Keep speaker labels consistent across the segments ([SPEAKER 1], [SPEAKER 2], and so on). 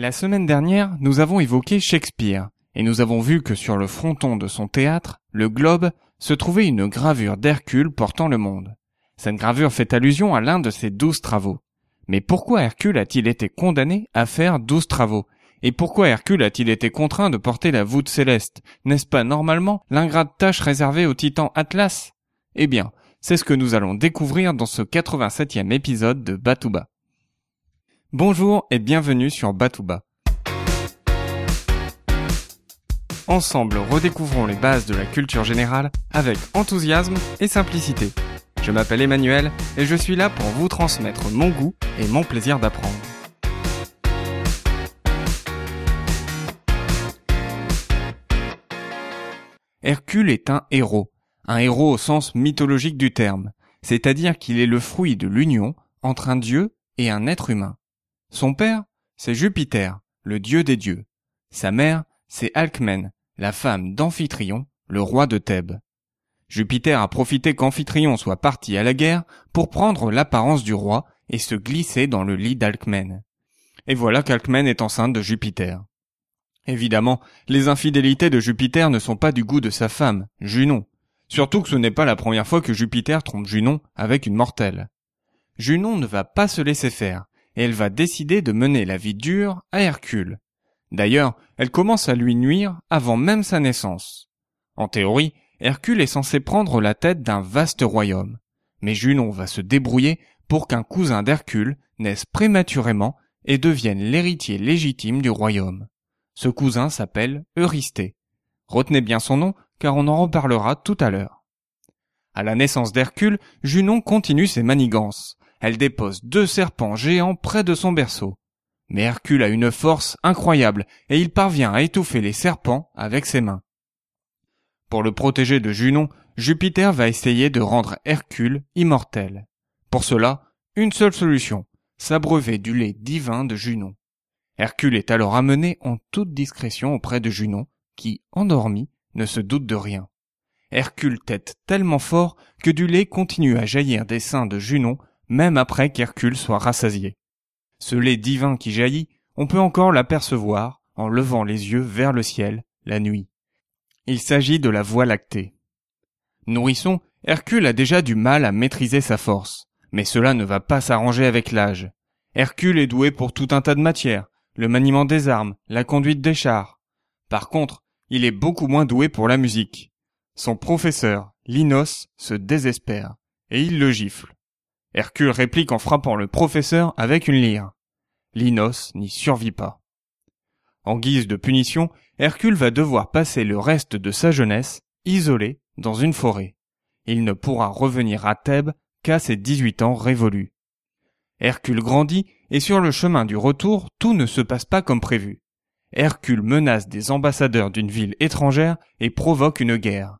[SPEAKER 1] La semaine dernière, nous avons évoqué Shakespeare, et nous avons vu que sur le fronton de son théâtre, le globe, se trouvait une gravure d'Hercule portant le monde. Cette gravure fait allusion à l'un de ses douze travaux. Mais pourquoi Hercule a-t-il été condamné à faire douze travaux? Et pourquoi Hercule a-t-il été contraint de porter la voûte céleste? N'est-ce pas normalement l'ingrate tâche réservée au titan Atlas? Eh bien, c'est ce que nous allons découvrir dans ce 87e épisode de Batouba. Bonjour et bienvenue sur Batouba. Ensemble, redécouvrons les bases de la culture générale avec enthousiasme et simplicité. Je m'appelle Emmanuel et je suis là pour vous transmettre mon goût et mon plaisir d'apprendre. Hercule est un héros, un héros au sens mythologique du terme, c'est-à-dire qu'il est le fruit de l'union entre un dieu et un être humain. Son père, c'est Jupiter, le dieu des dieux. Sa mère, c'est Alcmène, la femme d'Amphitryon, le roi de Thèbes. Jupiter a profité qu'Amphitryon soit parti à la guerre pour prendre l'apparence du roi et se glisser dans le lit d'Alcmène. Et voilà qu'Alcmène est enceinte de Jupiter. Évidemment, les infidélités de Jupiter ne sont pas du goût de sa femme, Junon. Surtout que ce n'est pas la première fois que Jupiter trompe Junon avec une mortelle. Junon ne va pas se laisser faire, et elle va décider de mener la vie dure à Hercule. D'ailleurs, elle commence à lui nuire avant même sa naissance. En théorie, Hercule est censé prendre la tête d'un vaste royaume. Mais Junon va se débrouiller pour qu'un cousin d'Hercule naisse prématurément et devienne l'héritier légitime du royaume. Ce cousin s'appelle Eurysthée. Retenez bien son nom car on en reparlera tout à l'heure. À la naissance d'Hercule, Junon continue ses manigances. Elle dépose deux serpents géants près de son berceau. Mais Hercule a une force incroyable et il parvient à étouffer les serpents avec ses mains. Pour le protéger de Junon, Jupiter va essayer de rendre Hercule immortel. Pour cela, une seule solution, s'abreuver du lait divin de Junon. Hercule est alors amené en toute discrétion auprès de Junon, qui, endormi, ne se doute de rien. Hercule tête tellement fort que du lait continue à jaillir des seins de Junon même après qu'Hercule soit rassasié. Ce lait divin qui jaillit, on peut encore l'apercevoir en levant les yeux vers le ciel la nuit. Il s'agit de la Voie lactée. Nourrisson, Hercule a déjà du mal à maîtriser sa force, mais cela ne va pas s'arranger avec l'âge. Hercule est doué pour tout un tas de matières, le maniement des armes, la conduite des chars. Par contre, il est beaucoup moins doué pour la musique. Son professeur, Linos, se désespère, et il le gifle. Hercule réplique en frappant le professeur avec une lyre. Linos n'y survit pas. En guise de punition, Hercule va devoir passer le reste de sa jeunesse isolé dans une forêt. Il ne pourra revenir à Thèbes qu'à ses 18 ans révolus. Hercule grandit et sur le chemin du retour, tout ne se passe pas comme prévu. Hercule menace des ambassadeurs d'une ville étrangère et provoque une guerre.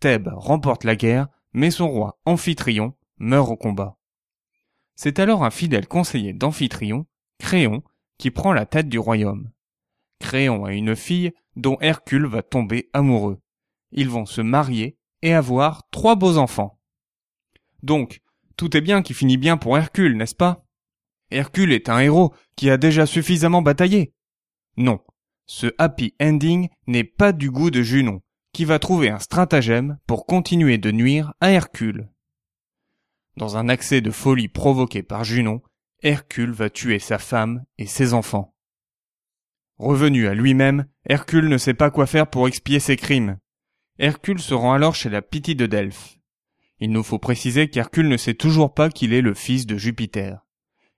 [SPEAKER 1] Thèbes remporte la guerre, mais son roi Amphitryon meurt au combat. C'est alors un fidèle conseiller d'Amphitryon, Créon, qui prend la tête du royaume. Créon a une fille dont Hercule va tomber amoureux. Ils vont se marier et avoir trois beaux enfants. Donc, tout est bien qui finit bien pour Hercule, n'est-ce pas? Hercule est un héros qui a déjà suffisamment bataillé. Non, ce happy ending n'est pas du goût de Junon, qui va trouver un stratagème pour continuer de nuire à Hercule. Dans un accès de folie provoqué par Junon, Hercule va tuer sa femme et ses enfants. Revenu à lui-même, Hercule ne sait pas quoi faire pour expier ses crimes. Hercule se rend alors chez la Pythie de Delphes. Il nous faut préciser qu'Hercule ne sait toujours pas qu'il est le fils de Jupiter.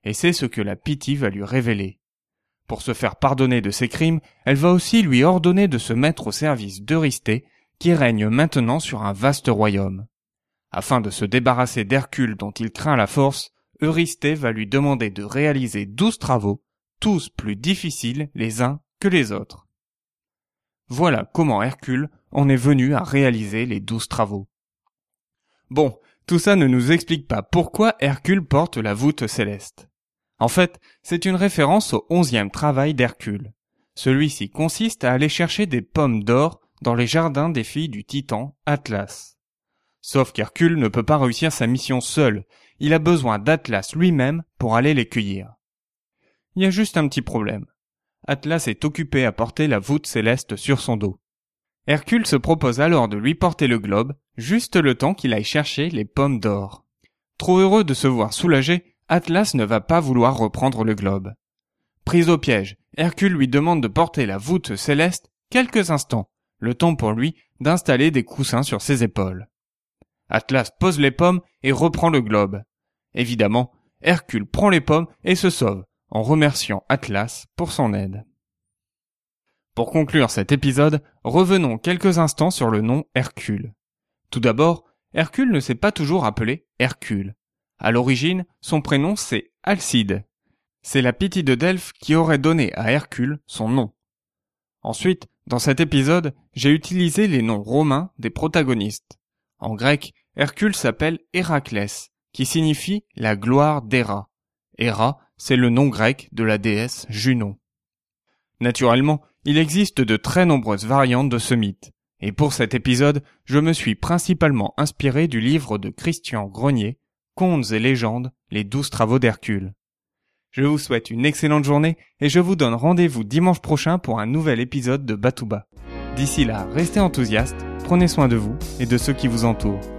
[SPEAKER 1] Et c'est ce que la Pythie va lui révéler. Pour se faire pardonner de ses crimes, elle va aussi lui ordonner de se mettre au service d'Eurysthée, qui règne maintenant sur un vaste royaume. Afin de se débarrasser d'Hercule dont il craint la force, Eurysthée va lui demander de réaliser douze travaux, tous plus difficiles les uns que les autres. Voilà comment Hercule en est venu à réaliser les douze travaux. Bon, tout ça ne nous explique pas pourquoi Hercule porte la voûte céleste. En fait, c'est une référence au onzième travail d'Hercule. Celui-ci consiste à aller chercher des pommes d'or dans les jardins des filles du titan Atlas. Sauf qu'Hercule ne peut pas réussir sa mission seul, il a besoin d'Atlas lui-même pour aller les cueillir. Il y a juste un petit problème. Atlas est occupé à porter la voûte céleste sur son dos. Hercule se propose alors de lui porter le globe, juste le temps qu'il aille chercher les pommes d'or. Trop heureux de se voir soulagé, Atlas ne va pas vouloir reprendre le globe. Pris au piège, Hercule lui demande de porter la voûte céleste quelques instants, le temps pour lui d'installer des coussins sur ses épaules. Atlas pose les pommes et reprend le globe. Évidemment, Hercule prend les pommes et se sauve, en remerciant Atlas pour son aide. Pour conclure cet épisode, revenons quelques instants sur le nom Hercule. Tout d'abord, Hercule ne s'est pas toujours appelé Hercule. À l'origine, son prénom c'est Alcide. C'est la Pythie de Delphes qui aurait donné à Hercule son nom. Ensuite, dans cet épisode, j'ai utilisé les noms romains des protagonistes. En grec, Hercule s'appelle Héraclès, qui signifie la gloire d'Héra. Héra, c'est le nom grec de la déesse Junon. Naturellement, il existe de très nombreuses variantes de ce mythe, et pour cet épisode, je me suis principalement inspiré du livre de Christian Grenier, Contes et légendes, les douze travaux d'Hercule. Je vous souhaite une excellente journée et je vous donne rendez-vous dimanche prochain pour un nouvel épisode de Batouba. D'ici là, restez enthousiastes, prenez soin de vous et de ceux qui vous entourent.